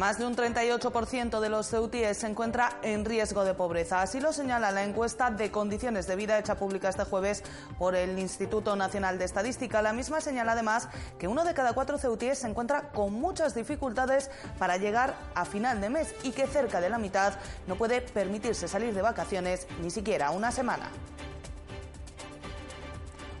Más de un 38% de los ceutíes se encuentra en riesgo de pobreza. Así lo señala la encuesta de condiciones de vida hecha pública este jueves por el Instituto Nacional de Estadística. La misma señala además que uno de cada cuatro ceutíes se encuentra con muchas dificultades para llegar a final de mes y que cerca de la mitad no puede permitirse salir de vacaciones ni siquiera una semana.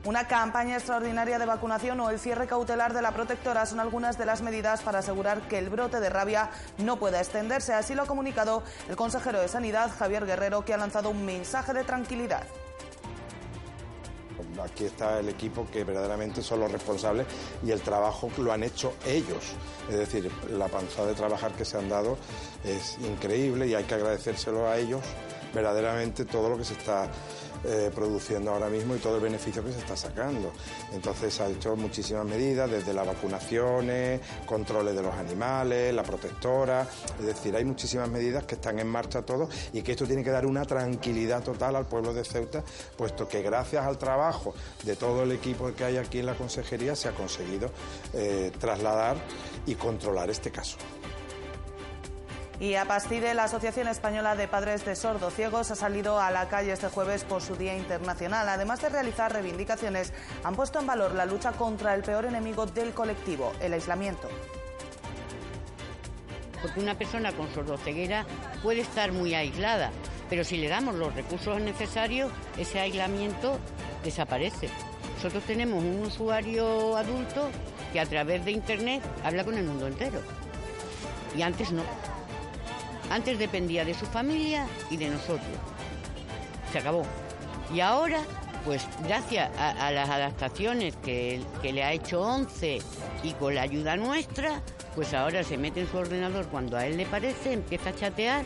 Una campaña extraordinaria de vacunación o el cierre cautelar de la protectora son algunas de las medidas para asegurar que el brote de rabia no pueda extenderse. Así lo ha comunicado el consejero de Sanidad, Javier Guerrero, que ha lanzado un mensaje de tranquilidad. Aquí está el equipo que verdaderamente son los responsables y el trabajo lo han hecho ellos. Es decir, la panzada de trabajar que se han dado es increíble y hay que agradecérselo a ellos verdaderamente todo lo que se está eh, produciendo ahora mismo y todo el beneficio que se está sacando. Entonces ha hecho muchísimas medidas, desde las vacunaciones, controles de los animales, la protectora, es decir, hay muchísimas medidas que están en marcha todos y que esto tiene que dar una tranquilidad total al pueblo de Ceuta, puesto que gracias al trabajo de todo el equipo que hay aquí en la consejería se ha conseguido eh, trasladar y controlar este caso. Y a Pastide, la Asociación Española de Padres de Sordo Ciegos ha salido a la calle este jueves por su Día Internacional. Además de realizar reivindicaciones, han puesto en valor la lucha contra el peor enemigo del colectivo, el aislamiento. Porque una persona con sordoceguera puede estar muy aislada, pero si le damos los recursos necesarios, ese aislamiento desaparece. Nosotros tenemos un usuario adulto que a través de Internet habla con el mundo entero. Y antes no. Antes dependía de su familia y de nosotros. Se acabó. Y ahora, pues gracias a, las adaptaciones que, que le ha hecho ONCE y con la ayuda nuestra, pues ahora se mete en su ordenador cuando a él le parece, empieza a chatear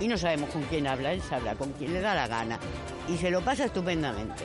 y no sabemos con quién habla, él sabrá con quién le da la gana y se lo pasa estupendamente.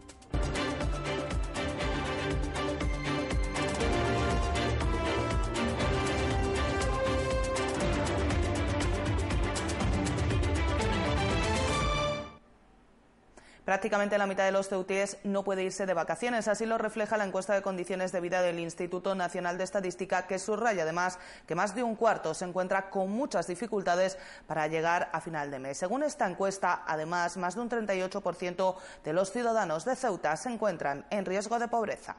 Prácticamente la mitad de los ceutíes no puede irse de vacaciones. Así lo refleja la encuesta de condiciones de vida del Instituto Nacional de Estadística, que subraya además que más de un cuarto se encuentra con muchas dificultades para llegar a final de mes. Según esta encuesta, además, más de un 38% de los ciudadanos de Ceuta se encuentran en riesgo de pobreza.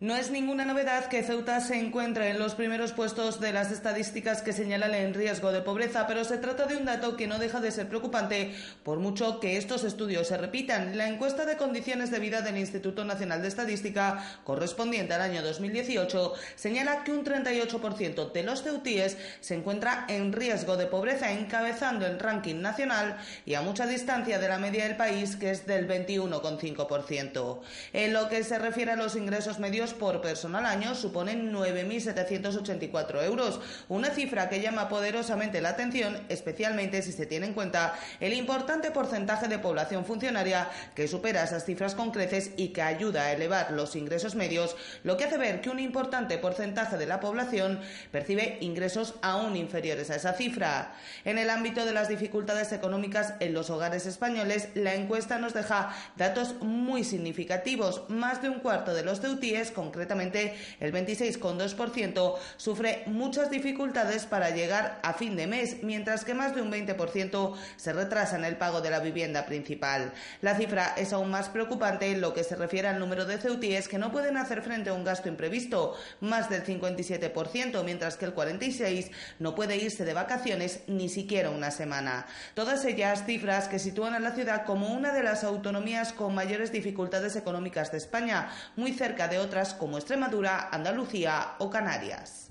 No es ninguna novedad que Ceuta se encuentre en los primeros puestos de las estadísticas que señalan en riesgo de pobreza, pero se trata de un dato que no deja de ser preocupante por mucho que estos estudios se repitan. La encuesta de condiciones de vida del Instituto Nacional de Estadística, correspondiente al año 2018, señala que un 38% de los ceutíes se encuentra en riesgo de pobreza, encabezando el ranking nacional y a mucha distancia de la media del país, que es del 21,5%. En lo que se refiere a los ingresos medios, por persona al año suponen 9.784 euros, una cifra que llama poderosamente la atención, especialmente si se tiene en cuenta el importante porcentaje de población funcionaria que supera esas cifras con creces y que ayuda a elevar los ingresos medios, lo que hace ver que un importante porcentaje de la población percibe ingresos aún inferiores a esa cifra. En el ámbito de las dificultades económicas en los hogares españoles, la encuesta nos deja datos muy significativos. Más de un cuarto de los ceutíes concretamente el 26,2%, sufre muchas dificultades para llegar a fin de mes, mientras que más de un 20% se retrasa en el pago de la vivienda principal. La cifra es aún más preocupante en lo que se refiere al número de ceutíes que no pueden hacer frente a un gasto imprevisto, más del 57%, mientras que el 46% no puede irse de vacaciones ni siquiera una semana. Todas ellas cifras que sitúan a la ciudad como una de las autonomías con mayores dificultades económicas de España, muy cerca de otras como Extremadura, Andalucía o Canarias.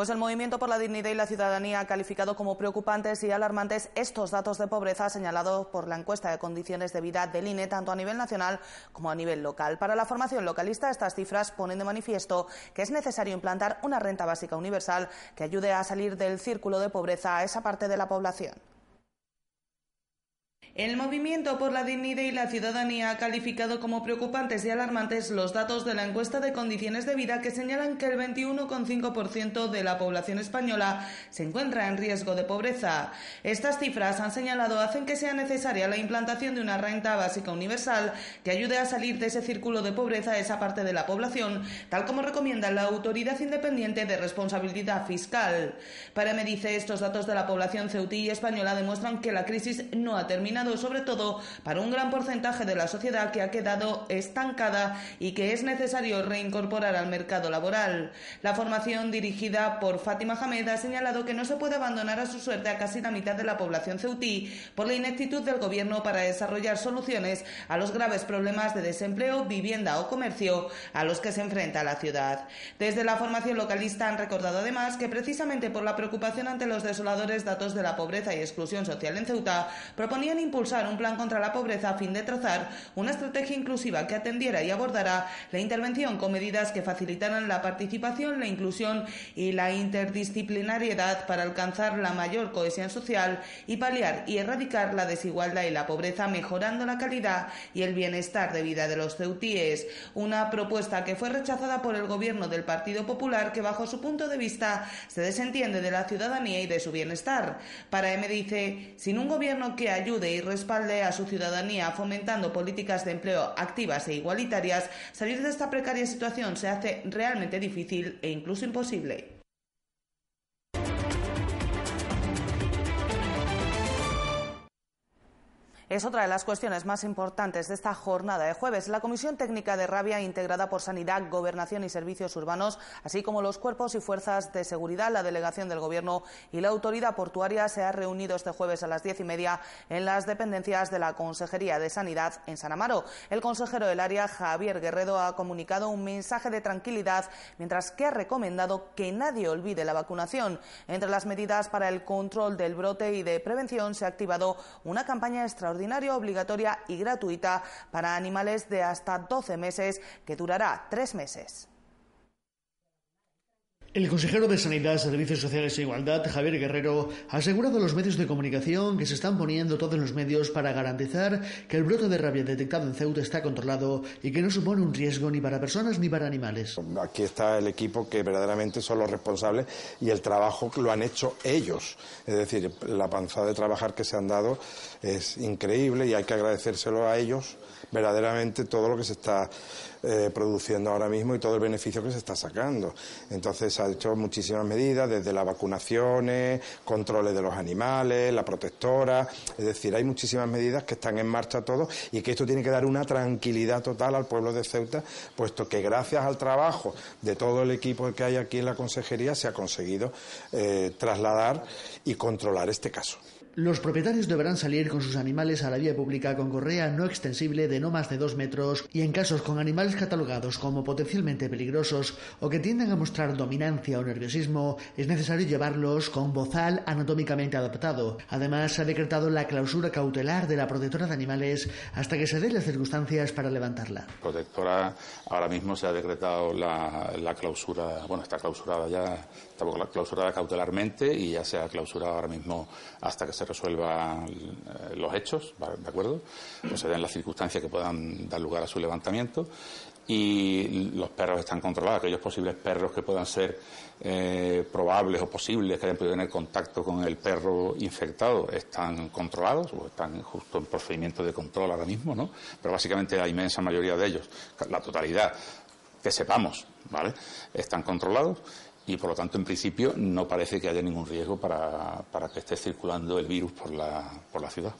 Pues el Movimiento por la Dignidad y la Ciudadanía ha calificado como preocupantes y alarmantes estos datos de pobreza señalados por la encuesta de condiciones de vida del INE, tanto a nivel nacional como a nivel local. Para la formación localista, estas cifras ponen de manifiesto que es necesario implantar una renta básica universal que ayude a salir del círculo de pobreza a esa parte de la población. El movimiento por la dignidad y la ciudadanía ha calificado como preocupantes y alarmantes los datos de la encuesta de condiciones de vida que señalan que el 21,5% de la población española se encuentra en riesgo de pobreza. Estas cifras, han señalado, hacen que sea necesaria la implantación de una renta básica universal que ayude a salir de ese círculo de pobreza a esa parte de la población, tal como recomienda la Autoridad Independiente de Responsabilidad Fiscal. Para me dice, estos datos de la población ceutí y española demuestran que la crisis no ha terminado sobre todo para un gran porcentaje de la sociedad que ha quedado estancada y que es necesario reincorporar al mercado laboral. La formación dirigida por Fátima Hamed ha señalado que no se puede abandonar a su suerte a casi la mitad de la población ceutí por la ineptitud del Gobierno para desarrollar soluciones a los graves problemas de desempleo, vivienda o comercio a los que se enfrenta la ciudad. Desde la formación localista han recordado además que precisamente por la preocupación ante los desoladores datos de la pobreza y exclusión social en Ceuta, proponían impulsar un plan contra la pobreza a fin de trazar una estrategia inclusiva que atendiera y abordara la intervención con medidas que facilitaran la participación, la inclusión y la interdisciplinariedad para alcanzar la mayor cohesión social y paliar y erradicar la desigualdad y la pobreza, mejorando la calidad y el bienestar de vida de los ceutíes. Una propuesta que fue rechazada por el gobierno del Partido Popular, que bajo su punto de vista se desentiende de la ciudadanía y de su bienestar. Para M dice, sin un gobierno que ayude y respalde a su ciudadanía fomentando políticas de empleo activas e igualitarias, salir de esta precaria situación se hace realmente difícil e incluso imposible. Es otra de las cuestiones más importantes de esta jornada de jueves. La Comisión Técnica de Rabia, integrada por Sanidad, Gobernación y Servicios Urbanos, así como los cuerpos y fuerzas de seguridad, la delegación del Gobierno y la autoridad portuaria, se ha reunido este jueves a las diez y media en las dependencias de la Consejería de Sanidad en San Amaro. El consejero del área, Javier Guerrero, ha comunicado un mensaje de tranquilidad, mientras que ha recomendado que nadie olvide la vacunación. Entre las medidas para el control del brote y de prevención se ha activado una campaña extraordinaria obligatoria y gratuita para animales de hasta 12 meses que durará tres meses. El consejero de Sanidad, Servicios Sociales e Igualdad, Javier Guerrero, ha asegurado a los medios de comunicación que se están poniendo todos los medios para garantizar que el brote de rabia detectado en Ceuta está controlado y que no supone un riesgo ni para personas ni para animales. Aquí está el equipo que verdaderamente son los responsables y el trabajo lo han hecho ellos. Es decir, la panzada de trabajar que se han dado es increíble y hay que agradecérselo a ellos verdaderamente todo lo que se está eh, produciendo ahora mismo y todo el beneficio que se está sacando. Entonces ha hecho muchísimas medidas, desde las vacunaciones, controles de los animales, la protectora, es decir, hay muchísimas medidas que están en marcha todos y que esto tiene que dar una tranquilidad total al pueblo de Ceuta, puesto que gracias al trabajo de todo el equipo que hay aquí en la consejería se ha conseguido eh, trasladar y controlar este caso. Los propietarios deberán salir con sus animales a la vía pública con correa no extensible de no más de dos metros y en casos con animales catalogados como potencialmente peligrosos o que tiendan a mostrar dominancia o nerviosismo, es necesario llevarlos con bozal anatómicamente adaptado. Además, se ha decretado la clausura cautelar de la protectora de animales hasta que se den las circunstancias para levantarla. Protectora, ahora mismo se ha decretado la, la clausura, bueno, está clausurada ya, está clausurada cautelarmente y ya se ha clausurado ahora mismo hasta que se resuelvan eh, los hechos, ¿de acuerdo? O se den las circunstancias que puedan dar lugar a su levantamiento. Y los perros están controlados, aquellos posibles perros que puedan ser eh, probables o posibles que hayan podido tener contacto con el perro infectado están controlados o están justo en procedimiento de control ahora mismo, ¿no? Pero básicamente la inmensa mayoría de ellos, la totalidad, que sepamos, ¿vale? Están controlados y por lo tanto en principio no parece que haya ningún riesgo para, que esté circulando el virus por la, por la ciudad.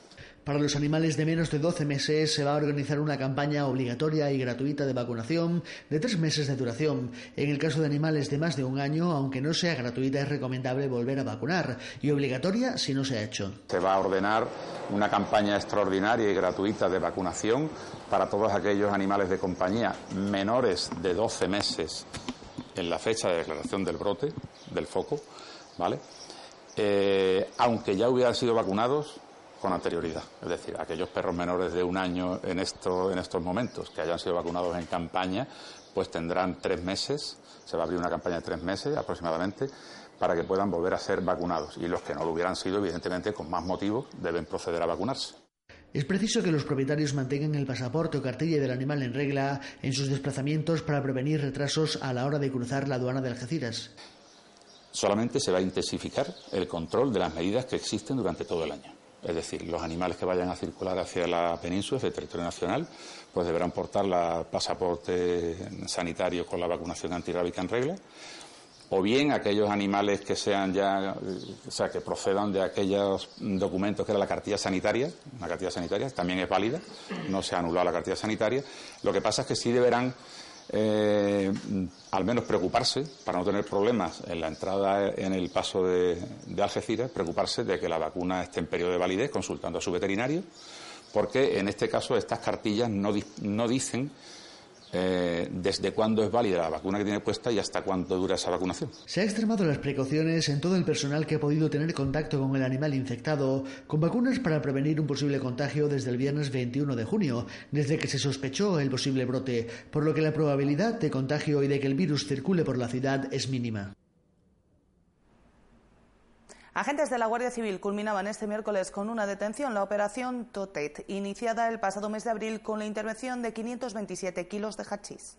Para los animales de menos de 12 meses se va a organizar una campaña obligatoria y gratuita de vacunación de tres meses de duración. En el caso de animales de más de un año, aunque no sea gratuita, es recomendable volver a vacunar y obligatoria si no se ha hecho. Se va a ordenar una campaña extraordinaria y gratuita de vacunación para todos aquellos animales de compañía menores de 12 meses en la fecha de declaración del brote, del foco, ¿vale? Eh, aunque ya hubieran sido vacunados con anterioridad. Es decir, aquellos perros menores de un año en, en estos momentos que hayan sido vacunados en campaña, pues tendrán tres meses, se va a abrir una campaña de tres meses aproximadamente, para que puedan volver a ser vacunados. Y los que no lo hubieran sido, evidentemente, con más motivo, deben proceder a vacunarse. Es preciso que los propietarios mantengan el pasaporte o cartilla del animal en regla en sus desplazamientos para prevenir retrasos a la hora de cruzar la aduana de Algeciras. Solamente se va a intensificar el control de las medidas que existen durante todo el año. Es decir, los animales que vayan a circular hacia la península, hacia el territorio nacional, pues deberán portar el pasaporte sanitario con la vacunación antirrábica en regla o bien aquellos animales que sean ya, o sea, que procedan de aquellos documentos que era la cartilla sanitaria, la cartilla sanitaria también es válida, no se ha anulado la cartilla sanitaria. Lo que pasa es que sí deberán eh, al menos preocuparse, para no tener problemas en la entrada en el paso de, de Algeciras, preocuparse de que la vacuna esté en periodo de validez, consultando a su veterinario, porque en este caso estas cartillas no, no dicen eh, desde cuándo es válida la vacuna que tiene puesta y hasta cuánto dura esa vacunación. Se ha extremado las precauciones en todo el personal que ha podido tener contacto con el animal infectado con vacunas para prevenir un posible contagio desde el viernes 21 de junio, desde que se sospechó el posible brote, por lo que la probabilidad de contagio y de que el virus circule por la ciudad es mínima. Agentes de la Guardia Civil culminaban este miércoles con una detención, la operación Totet, iniciada el pasado mes de abril con la intervención de 527 kilos de hachís.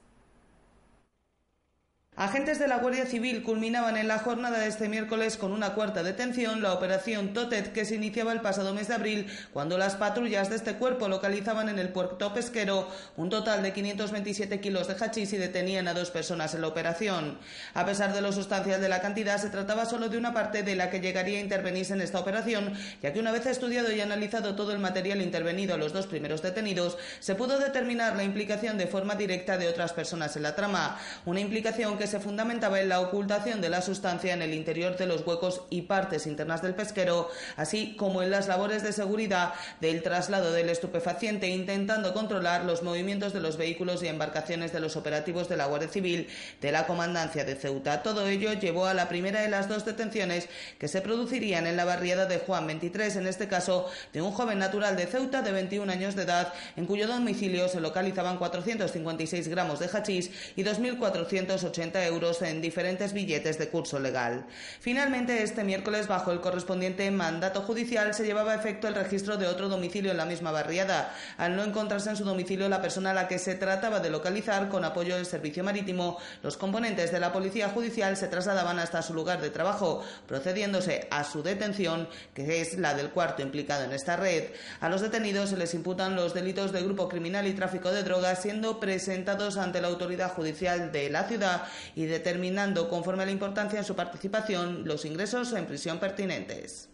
Agentes de la Guardia Civil culminaban en la jornada de este miércoles con una cuarta detención, la operación Totet, que se iniciaba el pasado mes de abril, cuando las patrullas de este cuerpo localizaban en el puerto pesquero un total de 527 kilos de hachís y detenían a dos personas en la operación. A pesar de lo sustancial de la cantidad, se trataba solo de una parte de la que llegaría a intervenirse en esta operación, ya que una vez estudiado y analizado todo el material intervenido a los dos primeros detenidos, se pudo determinar la implicación de forma directa de otras personas en la trama, una implicación que se fundamentaba en la ocultación de la sustancia en el interior de los huecos y partes internas del pesquero, así como en las labores de seguridad del traslado del estupefaciente, intentando controlar los movimientos de los vehículos y embarcaciones de los operativos de la Guardia Civil de la Comandancia de Ceuta. Todo ello llevó a la primera de las dos detenciones que se producirían en la barriada de Juan 23, en este caso de un joven natural de Ceuta de 21 años de edad, en cuyo domicilio se localizaban 456 gramos de hachís y 2.480 euros en diferentes billetes de curso legal. Finalmente, este miércoles, bajo el correspondiente mandato judicial, se llevaba a efecto el registro de otro domicilio en la misma barriada, al no encontrarse en su domicilio la persona a la que se trataba de localizar con apoyo del servicio marítimo. Los componentes de la Policía Judicial se trasladaban hasta su lugar de trabajo, procediéndose a su detención, que es la del cuarto implicado en esta red. A los detenidos se les imputan los delitos de grupo criminal y tráfico de drogas, siendo presentados ante la autoridad judicial de la ciudad y determinando, conforme a la importancia en su participación, los ingresos en prisión pertinentes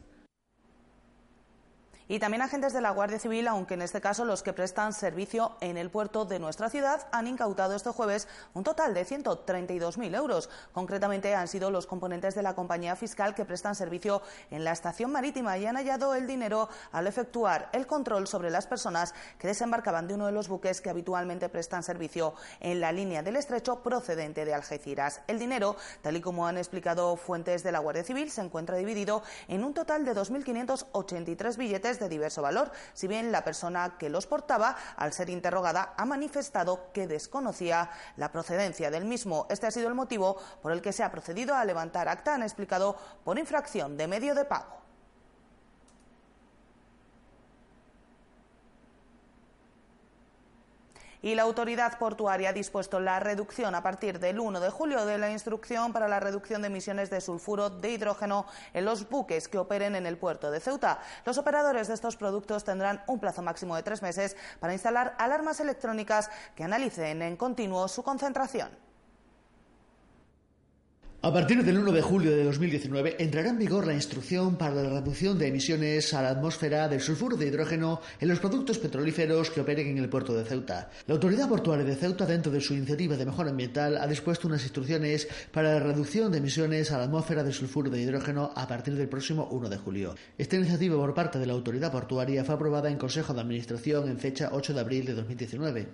y también agentes de la Guardia Civil, aunque en este caso los que prestan servicio en el puerto de nuestra ciudad, han incautado este jueves un total de 132.000 euros. Concretamente han sido los componentes de la compañía fiscal que prestan servicio en la estación marítima y han hallado el dinero al efectuar el control sobre las personas que desembarcaban de uno de los buques que habitualmente prestan servicio en la línea del estrecho procedente de Algeciras. El dinero, tal y como han explicado fuentes de la Guardia Civil, se encuentra dividido en un total de 2.583 billetes de diverso valor, si bien la persona que los portaba, al ser interrogada, ha manifestado que desconocía la procedencia del mismo. Este ha sido el motivo por el que se ha procedido a levantar acta, han explicado, por infracción de medio de pago. Y la autoridad portuaria ha dispuesto la reducción a partir del 1 de julio de la instrucción para la reducción de emisiones de sulfuro de hidrógeno en los buques que operen en el puerto de Ceuta. Los operadores de estos productos tendrán un plazo máximo de tres meses para instalar alarmas electrónicas que analicen en continuo su concentración. A partir del 1 de julio de 2019 entrará en vigor la instrucción para la reducción de emisiones a la atmósfera del sulfuro de hidrógeno en los productos petrolíferos que operen en el puerto de Ceuta. La Autoridad Portuaria de Ceuta, dentro de su iniciativa de mejora ambiental, ha dispuesto unas instrucciones para la reducción de emisiones a la atmósfera del sulfuro de hidrógeno a partir del próximo 1 de julio. Esta iniciativa por parte de la Autoridad Portuaria fue aprobada en Consejo de Administración en fecha 8 de abril de 2019.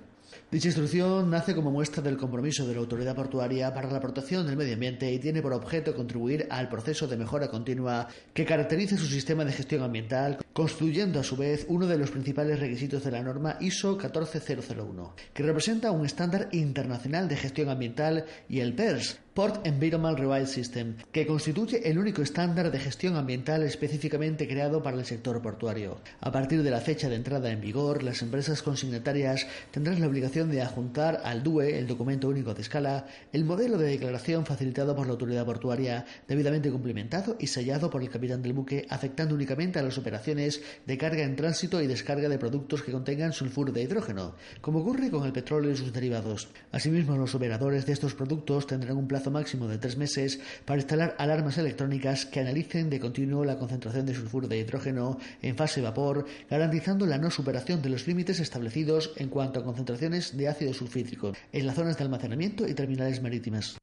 Dicha instrucción nace como muestra del compromiso de la autoridad portuaria para la protección del medio ambiente y tiene por objeto contribuir al proceso de mejora continua que caracteriza su sistema de gestión ambiental, constituyendo a su vez uno de los principales requisitos de la norma ISO 14001, que representa un estándar internacional de gestión ambiental, y el PERS, Port Environment Revised System, que constituye el único estándar de gestión ambiental específicamente creado para el sector portuario. A partir de la fecha de entrada en vigor, las empresas consignatarias tendrán la obligación de adjuntar al DUE, el documento único de escala, el modelo de declaración facilitado por la autoridad portuaria, debidamente cumplimentado y sellado por el capitán del buque, afectando únicamente a las operaciones de carga en tránsito y descarga de productos que contengan sulfuro de hidrógeno, como ocurre con el petróleo y sus derivados. Asimismo, los operadores de estos productos tendrán un máximo de tres meses para instalar alarmas electrónicas que analicen de continuo la concentración de sulfuro de hidrógeno en fase vapor, garantizando la no superación de los límites establecidos en cuanto a concentraciones de ácido sulfídrico en las zonas de almacenamiento y terminales marítimas.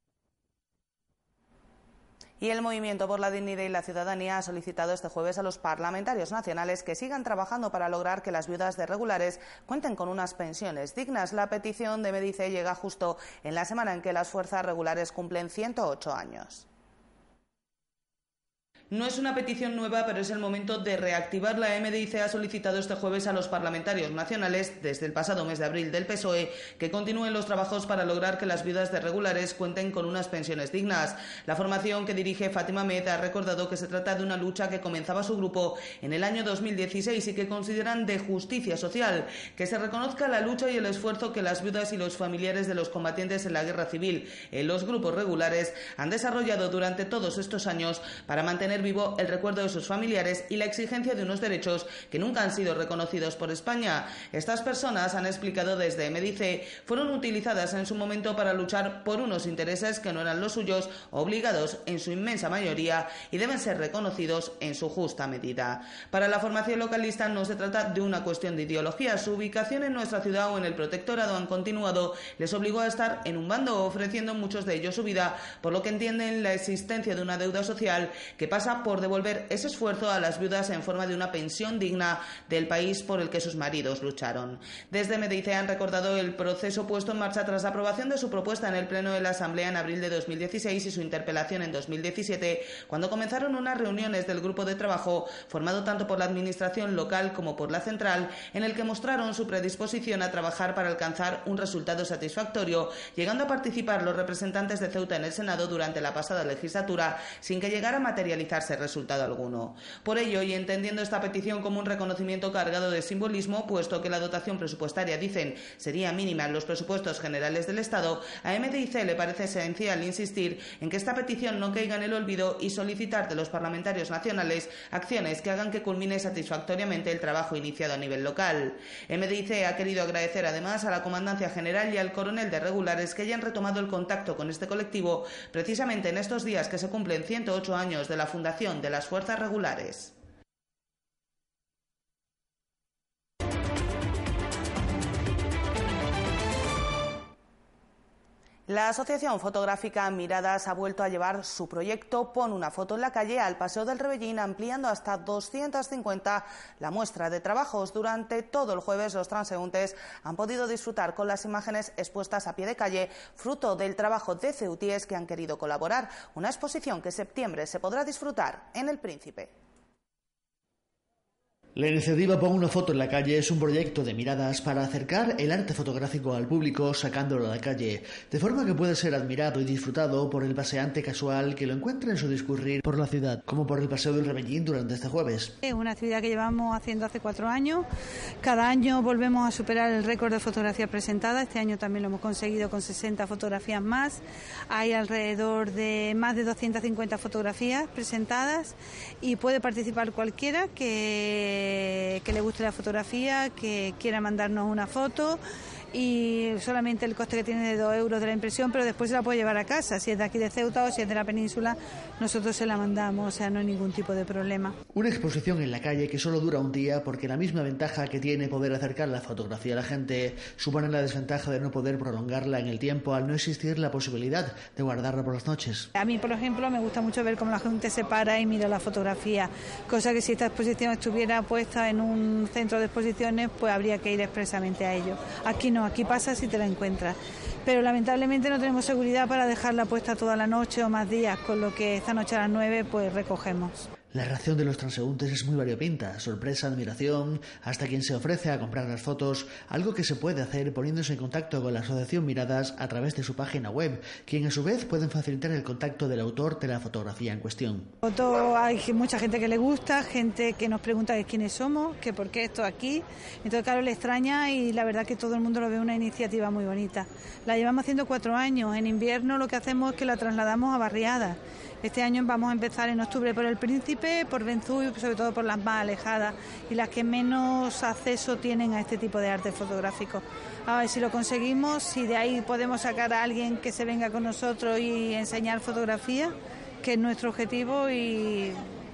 Y el Movimiento por la Dignidad y la Ciudadanía ha solicitado este jueves a los parlamentarios nacionales que sigan trabajando para lograr que las viudas de regulares cuenten con unas pensiones dignas. La petición de Medice llega justo en la semana en que las fuerzas regulares cumplen 108 años. No es una petición nueva, pero es el momento de reactivar. La MDIC ha solicitado este jueves a los parlamentarios nacionales, desde el pasado mes de abril del PSOE, que continúen los trabajos para lograr que las viudas de regulares cuenten con unas pensiones dignas. La formación que dirige Fátima Med ha recordado que se trata de una lucha que comenzaba su grupo en el año 2016 y que consideran de justicia social que se reconozca la lucha y el esfuerzo que las viudas y los familiares de los combatientes en la guerra civil en los grupos regulares han desarrollado durante todos estos años para mantener vivo el recuerdo de sus familiares y la exigencia de unos derechos que nunca han sido reconocidos por España. Estas personas, han explicado desde Medice, fueron utilizadas en su momento para luchar por unos intereses que no eran los suyos, obligados en su inmensa mayoría y deben ser reconocidos en su justa medida. Para la formación localista no se trata de una cuestión de ideología. Su ubicación en nuestra ciudad o en el protectorado han continuado les obligó a estar en un bando, ofreciendo muchos de ellos su vida, por lo que entienden la existencia de una deuda social que pasa por devolver ese esfuerzo a las viudas en forma de una pensión digna del país por el que sus maridos lucharon. Desde Medice han recordado el proceso puesto en marcha tras la aprobación de su propuesta en el Pleno de la Asamblea en abril de 2016 y su interpelación en 2017, cuando comenzaron unas reuniones del grupo de trabajo formado tanto por la Administración local como por la central, en el que mostraron su predisposición a trabajar para alcanzar un resultado satisfactorio, llegando a participar los representantes de Ceuta en el Senado durante la pasada legislatura, sin que llegara a materializar resultado alguno. Por ello, y entendiendo esta petición como un reconocimiento cargado de simbolismo, puesto que la dotación presupuestaria, dicen, sería mínima en los presupuestos generales del Estado, a MDIC le parece esencial insistir en que esta petición no caiga en el olvido y solicitar de los parlamentarios nacionales acciones que hagan que culmine satisfactoriamente el trabajo iniciado a nivel local. MDIC ha querido agradecer además a la Comandancia General y al coronel de regulares que hayan retomado el contacto con este colectivo precisamente en estos días que se cumplen 108 años de la fundación de las Fuerzas Regulares. La Asociación Fotográfica Miradas ha vuelto a llevar su proyecto Pon una foto en la calle al Paseo del Rebellín, ampliando hasta 250 la muestra de trabajos. Durante todo el jueves, los transeúntes han podido disfrutar con las imágenes expuestas a pie de calle, fruto del trabajo de ceutíes que han querido colaborar. Una exposición que en septiembre se podrá disfrutar en El Príncipe. La iniciativa Pon una foto en la calle es un proyecto de miradas para acercar el arte fotográfico al público sacándolo a la calle, de forma que puede ser admirado y disfrutado por el paseante casual que lo encuentra en su discurrir por la ciudad, como por el Paseo del Rebellín durante este jueves. Es una actividad que llevamos haciendo hace cuatro años. Cada año volvemos a superar el récord de fotografías presentadas. Este año también lo hemos conseguido con 60 fotografías más. Hay alrededor de más de 250 fotografías presentadas y puede participar cualquiera que que le guste la fotografía, que quiera mandarnos una foto y solamente el coste que tiene de 2 euros de la impresión, pero después se la puede llevar a casa. Si es de aquí de Ceuta o si es de la península, nosotros se la mandamos, o sea, no hay ningún tipo de problema. Una exposición en la calle que solo dura un día porque la misma ventaja que tiene poder acercar la fotografía a la gente supone la desventaja de no poder prolongarla en el tiempo al no existir la posibilidad de guardarla por las noches. A mí, por ejemplo, me gusta mucho ver cómo la gente se para y mira la fotografía, cosa que si esta exposición estuviera puesta en un centro de exposiciones, pues habría que ir expresamente a ello. Aquí no aquí pasas y te la encuentras. Pero lamentablemente no tenemos seguridad para dejarla puesta toda la noche o más días, con lo que esta noche a las 9 pues recogemos. La reacción de los transeúntes es muy variopinta, sorpresa, admiración, hasta quien se ofrece a comprar las fotos, algo que se puede hacer poniéndose en contacto con la Asociación Miradas a través de su página web, quien a su vez pueden facilitar el contacto del autor de la fotografía en cuestión. hay mucha gente que le gusta, gente que nos pregunta de quiénes somos, que por qué esto aquí, entonces claro, le extraña y la verdad que todo el mundo lo ve una iniciativa muy bonita. La llevamos haciendo cuatro años, en invierno lo que hacemos es que la trasladamos a barriadas este año vamos a empezar en octubre por el Príncipe, por Benzú y sobre todo por las más alejadas y las que menos acceso tienen a este tipo de arte fotográfico. A ver si lo conseguimos, si de ahí podemos sacar a alguien que se venga con nosotros y enseñar fotografía, que es nuestro objetivo y,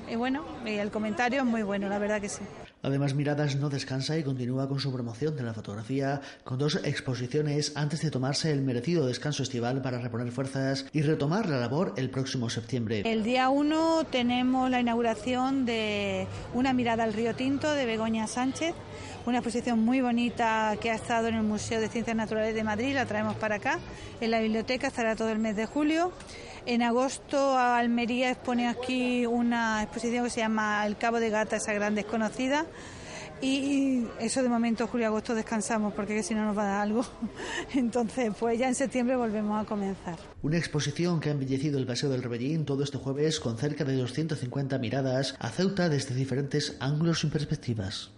y bueno, el comentario es muy bueno, la verdad que sí. Además, Miradas no descansa y continúa con su promoción de la fotografía con dos exposiciones antes de tomarse el merecido descanso estival para reponer fuerzas y retomar la labor el próximo septiembre. El día 1 tenemos la inauguración de Una mirada al río Tinto de Begoña Sánchez una exposición muy bonita que ha estado en el Museo de Ciencias Naturales de Madrid, la traemos para acá, en la biblioteca, estará todo el mes de julio. En agosto Almería expone aquí una exposición que se llama El Cabo de Gata, esa gran desconocida. Y eso de momento, julio agosto descansamos porque si no nos va a dar algo. Entonces, pues ya en septiembre volvemos a comenzar. Una exposición que ha embellecido el Paseo del Rebellín todo este jueves con cerca de 250 miradas a Ceuta desde diferentes ángulos y perspectivas.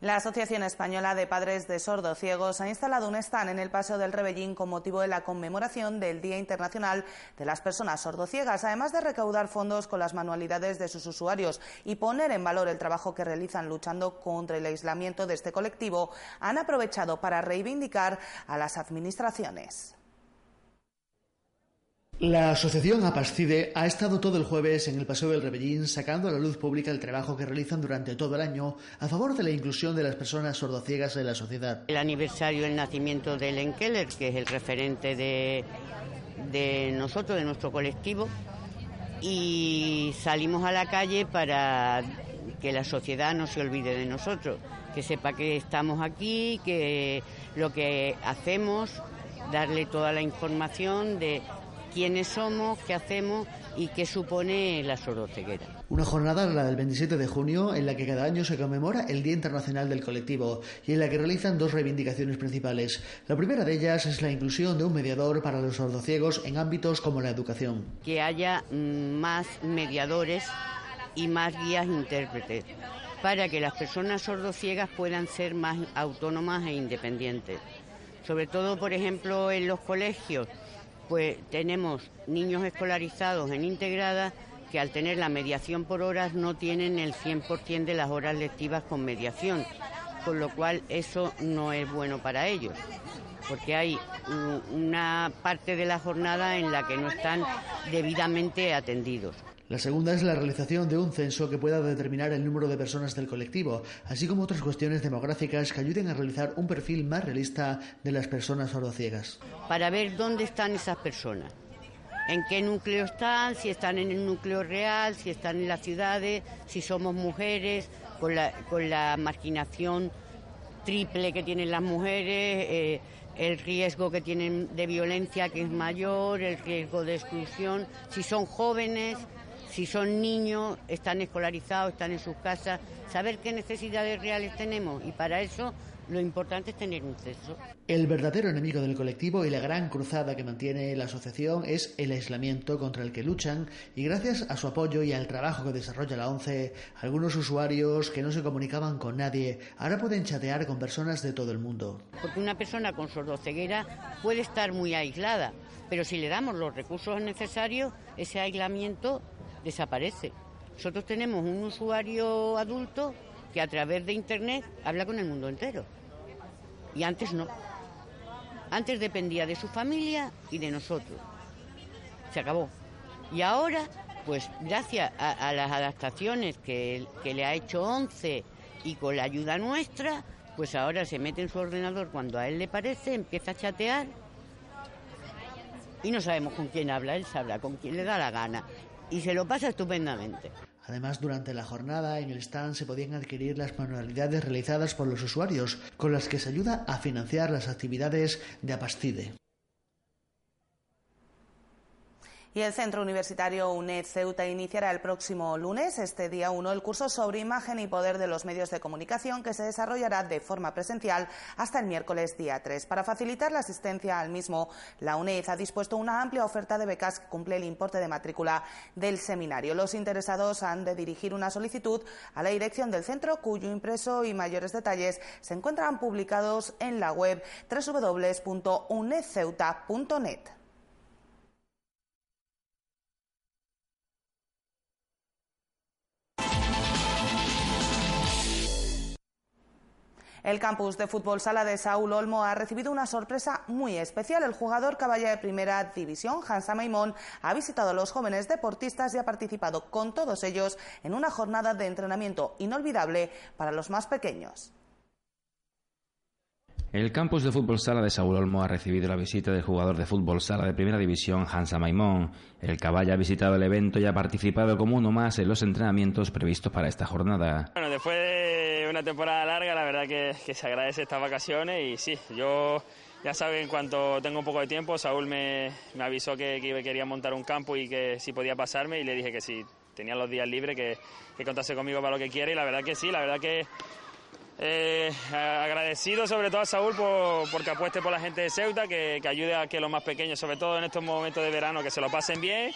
La Asociación Española de Padres de Sordo Ciegos ha instalado un stand en el Paseo del Rebellín con motivo de la conmemoración del Día Internacional de las Personas Sordociegas, además de recaudar fondos con las manualidades de sus usuarios y poner en valor el trabajo que realizan luchando contra el aislamiento de este colectivo, han aprovechado para reivindicar a las administraciones. La asociación Apascide ha estado todo el jueves en el Paseo del Rebellín sacando a la luz pública el trabajo que realizan durante todo el año a favor de la inclusión de las personas sordociegas en la sociedad. El aniversario del nacimiento de Ellen Keller, que es el referente de, de nosotros, de nuestro colectivo, y salimos a la calle para que la sociedad no se olvide de nosotros, que sepa que estamos aquí, que lo que hacemos, darle toda la información de quiénes somos, qué hacemos y qué supone la soroceguera. Una jornada, la del 27 de junio, en la que cada año se conmemora el Día Internacional del Colectivo y en la que realizan dos reivindicaciones principales. La primera de ellas es la inclusión de un mediador para los sordociegos en ámbitos como la educación. Que haya mm, más mediadores y más guías intérpretes para que las personas sordociegas puedan ser más autónomas e independientes. Sobre todo, por ejemplo, en los colegios pues tenemos niños escolarizados en integrada que al tener la mediación por horas no tienen el 100% de las horas lectivas con mediación, con lo cual eso no es bueno para ellos, porque hay una parte de la jornada en la que no están debidamente atendidos. La segunda es la realización de un censo que pueda determinar el número de personas del colectivo, así como otras cuestiones demográficas que ayuden a realizar un perfil más realista de las personas sordociegas. Para ver dónde están esas personas, en qué núcleo están, si están en el núcleo real, si están en las ciudades, si somos mujeres, con la, con la marginación triple que tienen las mujeres. Eh, el riesgo que tienen de violencia que es mayor, el riesgo de exclusión, si son jóvenes, si son niños, están escolarizados, están en sus casas, saber qué necesidades reales tenemos y para eso lo importante es tener un censo. El verdadero enemigo del colectivo y la gran cruzada que mantiene la asociación es el aislamiento contra el que luchan y gracias a su apoyo y al trabajo que desarrolla la ONCE, algunos usuarios que no se comunicaban con nadie ahora pueden chatear con personas de todo el mundo. Porque una persona con sordoceguera puede estar muy aislada, pero si le damos los recursos necesarios, ese aislamiento desaparece. Nosotros tenemos un usuario adulto que a través de Internet habla con el mundo entero. Y antes no. Antes dependía de su familia y de nosotros. Se acabó. Y ahora, pues gracias a, las adaptaciones que, que le ha hecho ONCE y con la ayuda nuestra, pues ahora se mete en su ordenador cuando a él le parece, empieza a chatear y no sabemos con quién habla, él sabrá con quién le da la gana y se lo pasa estupendamente. Además, durante la jornada en el stand se podían adquirir las manualidades realizadas por los usuarios, con las que se ayuda a financiar las actividades de Apastide. Y el Centro Universitario UNED Ceuta iniciará el próximo lunes, este día 1, el curso sobre imagen y poder de los medios de comunicación que se desarrollará de forma presencial hasta el miércoles día 3. Para facilitar la asistencia al mismo, la UNED ha dispuesto una amplia oferta de becas que cumple el importe de matrícula del seminario. Los interesados han de dirigir una solicitud a la dirección del centro, cuyo impreso y mayores detalles se encuentran publicados en la web www.unedceuta.net. El campus de fútbol sala de Saúl Olmo ha recibido una sorpresa muy especial. El jugador caballa de primera división, Hansa Maimón, ha visitado a los jóvenes deportistas y ha participado con todos ellos en una jornada de entrenamiento inolvidable para los más pequeños. El campus de fútbol sala de Saúl Olmo ha recibido la visita del jugador de fútbol sala de primera división Hansa Maimón. El caballa ha visitado el evento y ha participado como uno más en los entrenamientos previstos para esta jornada. Bueno, después de una temporada larga, la verdad que, se agradece estas vacaciones y sí, yo ya saben, en cuanto tengo un poco de tiempo, Saúl me, avisó que, que, quería montar un campo y que si podía pasarme y le dije que si tenía los días libres, que, que contase conmigo para lo que quiera y la verdad que sí, la verdad que eh, agradecido sobre todo a Saúl por, porque apueste por la gente de Ceuta, que, ayude a que los más pequeños, sobre todo en estos momentos de verano, que se lo pasen bien,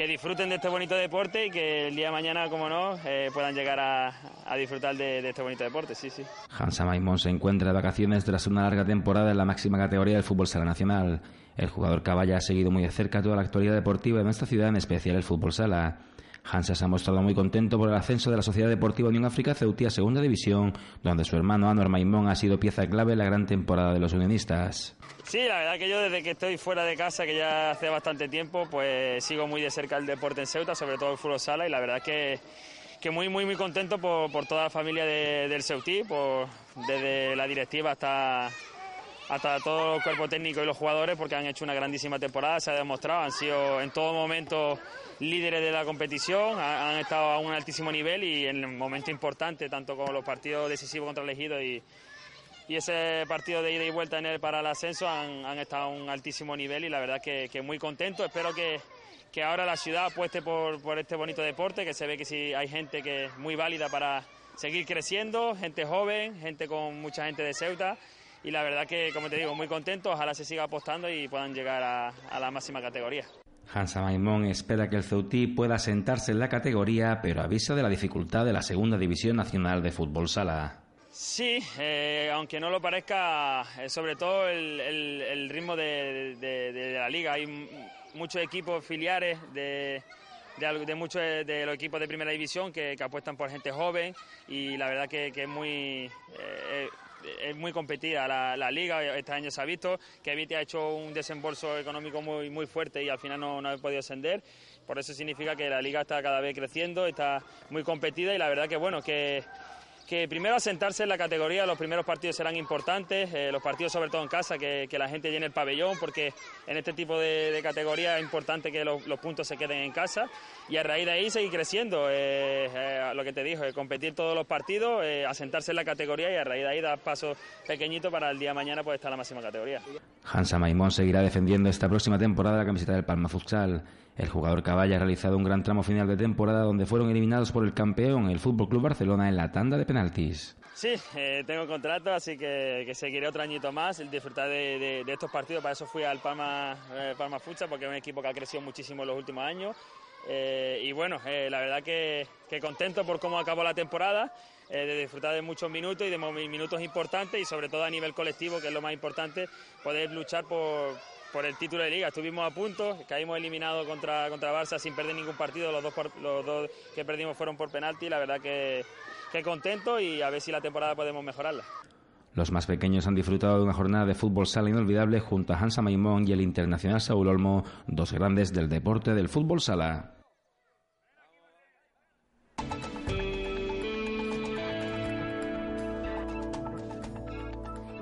que disfruten de este bonito deporte y que el día de mañana, como no, eh, puedan llegar a, disfrutar de, este bonito deporte. Sí, sí. Hansa Maimón se encuentra de vacaciones tras una larga temporada en la máxima categoría del fútbol sala nacional. El jugador Caballa ha seguido muy de cerca toda la actualidad deportiva en esta ciudad, en especial el fútbol sala. Hansa se ha mostrado muy contento por el ascenso de la Sociedad Deportiva Unión África Ceutí a Segunda División, donde su hermano Anwar Maimón ha sido pieza clave en la gran temporada de los unionistas. Sí, la verdad que yo desde que estoy fuera de casa, que ya hace bastante tiempo, pues sigo muy de cerca el deporte en Ceuta, sobre todo el fútbol sala, y la verdad que que muy muy muy contento por, toda la familia del Ceutí, por, desde la directiva hasta hasta todo el cuerpo técnico y los jugadores porque han hecho una grandísima temporada, se ha demostrado, han sido en todo momento líderes de la competición, han, estado a un altísimo nivel y en el momento importante, tanto como los partidos decisivos contra el Ejido y, ese partido de ida y vuelta en el para el ascenso han, estado a un altísimo nivel y la verdad que, muy contento. Espero que, ahora la ciudad apueste por, este bonito deporte, que se ve que sí hay gente que es muy válida para seguir creciendo, gente joven, gente con mucha gente de Ceuta y la verdad que, como te digo, muy contento, ojalá se siga apostando y puedan llegar a la máxima categoría. Hansa Maimón espera que el Ceutí pueda sentarse en la categoría, pero avisa de la dificultad de la Segunda División Nacional de Fútbol Sala. Sí, eh, aunque no lo parezca, eh, sobre todo el, ritmo de, la liga. Hay muchos equipos filiales de, muchos de los equipos de primera división que, apuestan por gente joven y la verdad que, es muy... Eh, es muy competida la, liga, este año se ha visto que Viti ha hecho un desembolso económico muy, muy fuerte y al final no, no ha podido ascender, por eso significa que la liga está cada vez creciendo, está muy competida y la verdad que bueno, que que primero asentarse en la categoría, los primeros partidos serán importantes, eh, los partidos sobre todo en casa, que, la gente llene el pabellón, porque en este tipo de, categoría es importante que los, puntos se queden en casa y a raíz de ahí seguir creciendo, eh, eh, lo que te dijo, competir todos los partidos, asentarse en la categoría y a raíz de ahí dar pasos pequeñitos para el día de mañana pues estar en la máxima categoría. Hansa Maimón seguirá defendiendo esta próxima temporada la camiseta del Palma Futsal. El jugador Caballa ha realizado un gran tramo final de temporada donde fueron eliminados por el campeón, el Fútbol Club Barcelona, en la tanda de penaltis. Sí, eh, tengo contrato, así que, seguiré otro añito más, el disfrutar de, estos partidos. Para eso fui al Palma, eh, Palma Futsal, porque es un equipo que ha crecido muchísimo en los últimos años. Eh, y bueno, la verdad que, contento por cómo acabó la temporada, de disfrutar de muchos minutos y de minutos importantes y sobre todo a nivel colectivo, que es lo más importante, poder luchar por, el título de liga. Estuvimos a punto, caímos eliminados contra, contra Barça sin perder ningún partido. Los dos, los dos que perdimos fueron por penalti. La verdad que, que contento y a ver si la temporada podemos mejorarla. Los más pequeños han disfrutado de una jornada de fútbol sala inolvidable junto a Hansa Maimón y el internacional Saúl Olmo, dos grandes del deporte del fútbol sala.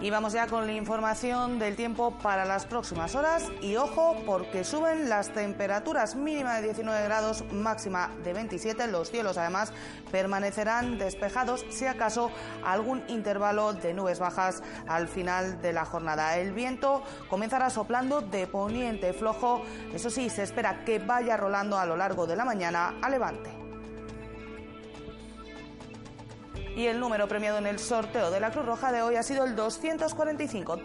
Y vamos ya con la información del tiempo para las próximas horas y ojo porque suben las temperaturas mínima de 19 grados, máxima de 27. Los cielos además permanecerán despejados si acaso algún intervalo de nubes bajas al final de la jornada. El viento comenzará soplando de poniente flojo, eso sí, se espera que vaya rolando a lo largo de la mañana a levante. Y el número premiado en el sorteo de la Cruz Roja de hoy ha sido el 245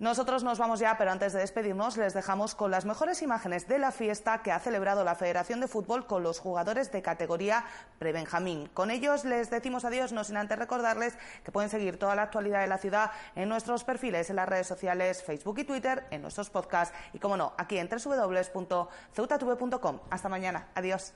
Nosotros nos vamos ya, pero antes de despedirnos les dejamos con las mejores imágenes de la fiesta que ha celebrado la Federación de Fútbol con los jugadores de categoría pre-Benjamín. Con ellos les decimos adiós, no sin antes recordarles que pueden seguir toda la actualidad de la ciudad en nuestros perfiles en las redes sociales Facebook y Twitter, en nuestros podcasts y, como no, aquí en www.ceutatv.com. Hasta mañana. Adiós.